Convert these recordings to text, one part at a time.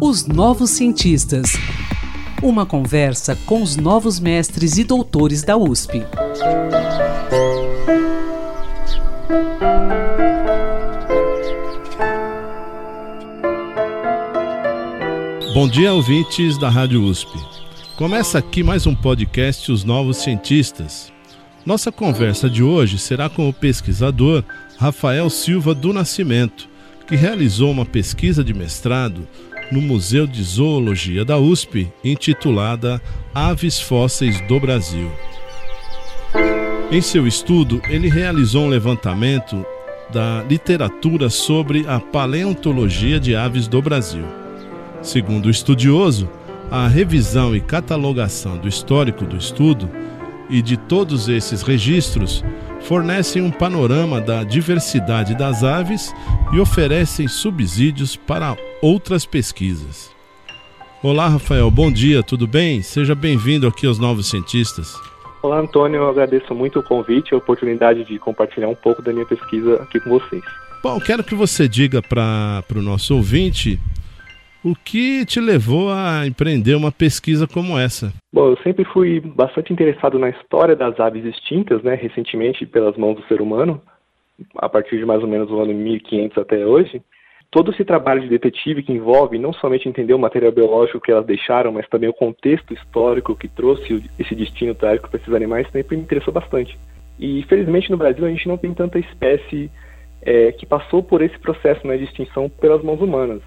Os Novos Cientistas. Uma conversa com os novos mestres e doutores da USP. Bom dia, ouvintes da Rádio USP. Começa aqui mais um podcast Os Novos Cientistas. Nossa conversa de hoje será com o pesquisador Rafael Silva do Nascimento, que realizou uma pesquisa de mestrado no Museu de Zoologia da USP, intitulada Aves Fósseis do Brasil. Em seu estudo, ele realizou um levantamento da literatura sobre a paleontologia de aves do Brasil. Segundo o estudioso, a revisão e catalogação do histórico do estudo e de todos esses registros fornecem um panorama da diversidade das aves e oferecem subsídios para outras pesquisas. Olá, Rafael, bom dia, tudo bem? Seja bem-vindo aqui aos Novos Cientistas. Olá, Antônio, eu agradeço muito o convite e a oportunidade de compartilhar um pouco da minha pesquisa aqui com vocês. Bom, quero que você diga para o nosso ouvinte o que te levou a empreender uma pesquisa como essa? Bom, eu sempre fui bastante interessado na história das aves extintas, né, recentemente pelas mãos do ser humano, a partir de mais ou menos o ano 1500 até hoje. Todo esse trabalho de detetive que envolve não somente entender o material biológico que elas deixaram, mas também o contexto histórico que trouxe esse destino trágico para esses animais sempre me interessou bastante. E felizmente no Brasil a gente não tem tanta espécie é, que passou por esse processo né, de extinção pelas mãos humanas.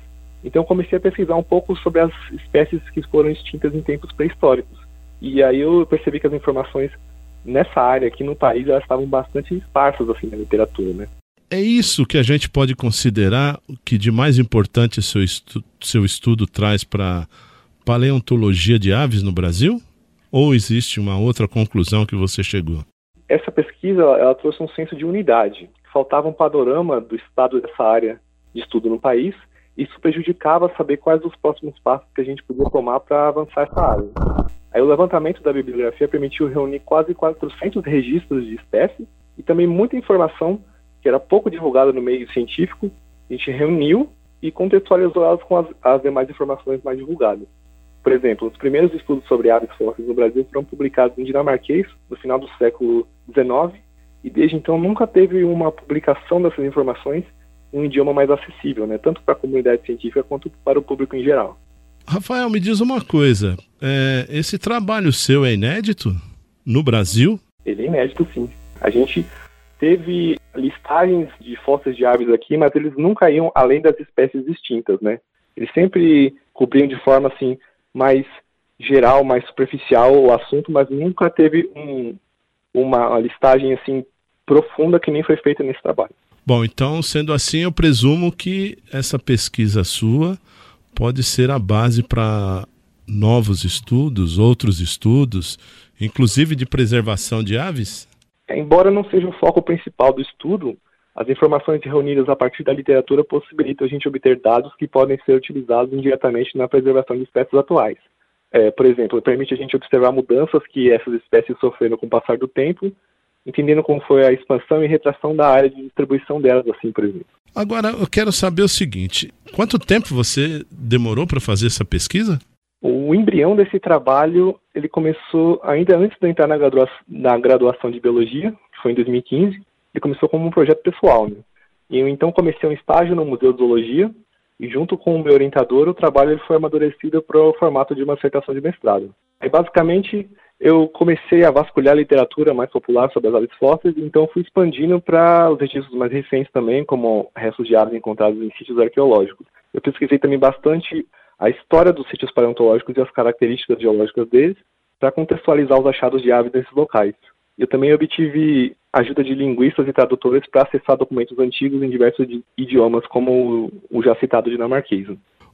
Então eu comecei a pesquisar um pouco sobre as espécies que foram extintas em tempos pré-históricos. E aí eu percebi que as informações nessa área aqui no país elas estavam bastante esparsas assim na literatura, né? É isso que a gente pode considerar que de mais importante seu, estu seu estudo traz para paleontologia de aves no Brasil? Ou existe uma outra conclusão que você chegou? Essa pesquisa ela trouxe um senso de unidade. Faltava um panorama do estado dessa área de estudo no país isso prejudicava saber quais os próximos passos que a gente podia tomar para avançar essa área. Aí o levantamento da bibliografia permitiu reunir quase 400 registros de espécies e também muita informação que era pouco divulgada no meio científico, a gente reuniu e contextualizou elas com as, as demais informações mais divulgadas. Por exemplo, os primeiros estudos sobre aves fósseis no Brasil foram publicados em dinamarquês no final do século XIX e desde então nunca teve uma publicação dessas informações um idioma mais acessível, né, tanto para a comunidade científica quanto para o público em geral. Rafael, me diz uma coisa: é, esse trabalho seu é inédito no Brasil? Ele é inédito, sim. A gente teve listagens de fósseis de aves aqui, mas eles nunca iam além das espécies distintas, né? Eles sempre cobriam de forma assim mais geral, mais superficial o assunto, mas nunca teve um, uma listagem assim profunda que nem foi feita nesse trabalho. Bom, então, sendo assim, eu presumo que essa pesquisa sua pode ser a base para novos estudos, outros estudos, inclusive de preservação de aves? Embora não seja o foco principal do estudo, as informações reunidas a partir da literatura possibilitam a gente obter dados que podem ser utilizados indiretamente na preservação de espécies atuais. É, por exemplo, permite a gente observar mudanças que essas espécies sofreram com o passar do tempo entendendo como foi a expansão e retração da área de distribuição delas, assim, por exemplo. Agora, eu quero saber o seguinte: quanto tempo você demorou para fazer essa pesquisa? O embrião desse trabalho ele começou ainda antes de eu entrar na graduação, na graduação de biologia, que foi em 2015. Ele começou como um projeto pessoal. Né? E eu então comecei um estágio no Museu de Zoologia e junto com o meu orientador o trabalho ele foi amadurecido para o formato de uma dissertação de mestrado. Aí basicamente eu comecei a vasculhar a literatura mais popular sobre as aves fósseis, então fui expandindo para os registros mais recentes também, como restos de aves encontrados em sítios arqueológicos. Eu pesquisei também bastante a história dos sítios paleontológicos e as características geológicas deles, para contextualizar os achados de aves nesses locais. Eu também obtive ajuda de linguistas e tradutores para acessar documentos antigos em diversos idiomas, como o já citado dinamarquês.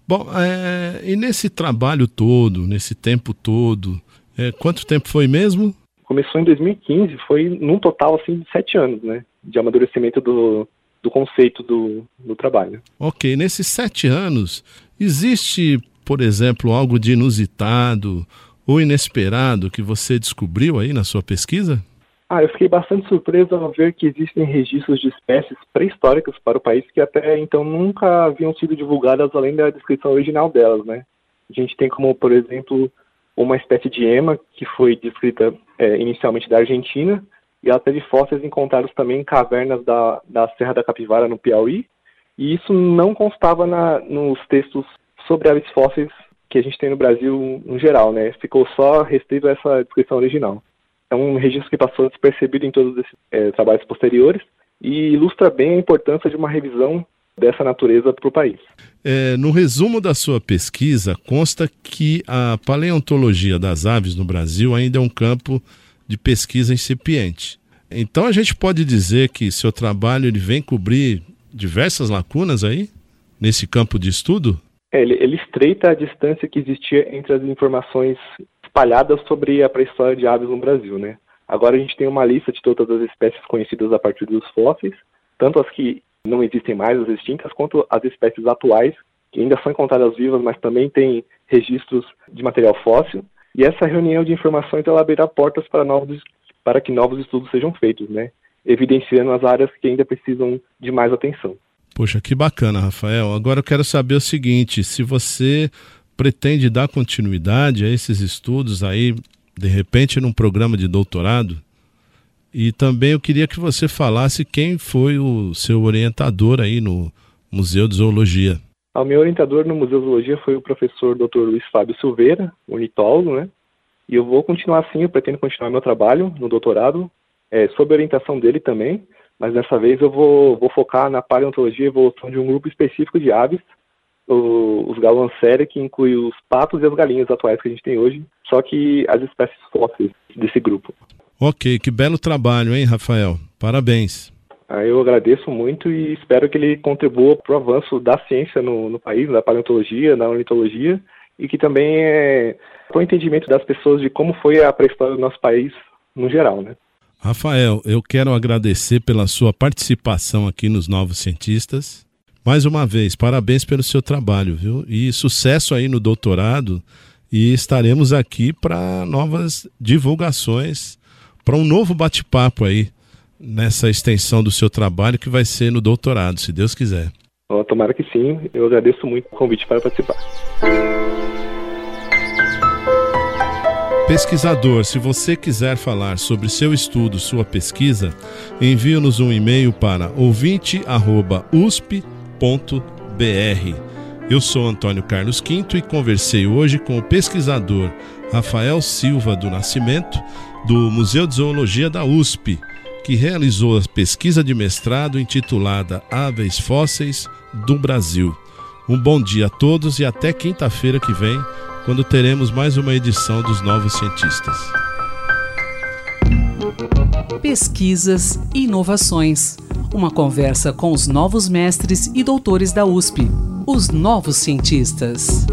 Bom, é, e nesse trabalho todo, nesse tempo todo, é, quanto tempo foi mesmo? Começou em 2015, foi num total assim de sete anos, né? De amadurecimento do, do conceito do, do trabalho. Ok, nesses sete anos, existe, por exemplo, algo de inusitado ou inesperado que você descobriu aí na sua pesquisa? Ah, eu fiquei bastante surpreso ao ver que existem registros de espécies pré-históricas para o país que até então nunca haviam sido divulgadas além da descrição original delas, né? A gente tem como, por exemplo, uma espécie de ema que foi descrita é, inicialmente da Argentina e ela teve fósseis encontrados também em cavernas da, da Serra da Capivara, no Piauí, e isso não constava na, nos textos sobre aves fósseis que a gente tem no Brasil no geral, né? Ficou só restrito a essa descrição original. É um registro que passou despercebido em todos esses é, trabalhos posteriores e ilustra bem a importância de uma revisão dessa natureza para o país. É, no resumo da sua pesquisa, consta que a paleontologia das aves no Brasil ainda é um campo de pesquisa incipiente. Então a gente pode dizer que seu trabalho ele vem cobrir diversas lacunas aí nesse campo de estudo? É, ele, ele estreita a distância que existia entre as informações espalhadas sobre a pré-história de aves no Brasil, né? Agora a gente tem uma lista de todas as espécies conhecidas a partir dos fósseis, tanto as que não existem mais, as extintas, quanto as espécies atuais, que ainda são encontradas vivas, mas também têm registros de material fóssil. E essa reunião de informações ela abrirá portas para, novos, para que novos estudos sejam feitos, né? evidenciando as áreas que ainda precisam de mais atenção. Poxa, que bacana, Rafael. Agora eu quero saber o seguinte: se você pretende dar continuidade a esses estudos aí, de repente, num programa de doutorado? E também eu queria que você falasse quem foi o seu orientador aí no Museu de Zoologia. O meu orientador no Museu de Zoologia foi o professor Dr. Luiz Fábio Silveira, ornitólogo, né? E eu vou continuar assim, eu pretendo continuar meu trabalho no doutorado, é, sob a orientação dele também, mas dessa vez eu vou, vou focar na paleontologia e evolução de um grupo específico de aves o, os Galoancere, que inclui os patos e as galinhas atuais que a gente tem hoje, só que as espécies fósseis desse grupo. Ok, que belo trabalho, hein, Rafael? Parabéns. Ah, eu agradeço muito e espero que ele contribua para o avanço da ciência no, no país, na paleontologia, na ornitologia, e que também é para o entendimento das pessoas de como foi a pré-história do nosso país no geral, né? Rafael, eu quero agradecer pela sua participação aqui nos Novos Cientistas. Mais uma vez, parabéns pelo seu trabalho, viu? E sucesso aí no doutorado. E estaremos aqui para novas divulgações, para um novo bate-papo aí nessa extensão do seu trabalho que vai ser no doutorado, se Deus quiser. Oh, tomara que sim. Eu agradeço muito o convite para participar. Pesquisador, se você quiser falar sobre seu estudo, sua pesquisa, envie-nos um e-mail para ouvinte.usp.br eu sou Antônio Carlos Quinto e conversei hoje com o pesquisador Rafael Silva do Nascimento, do Museu de Zoologia da USP, que realizou a pesquisa de mestrado intitulada Aves Fósseis do Brasil. Um bom dia a todos e até quinta-feira que vem, quando teremos mais uma edição dos Novos Cientistas. Pesquisas e inovações uma conversa com os novos mestres e doutores da USP, os novos cientistas.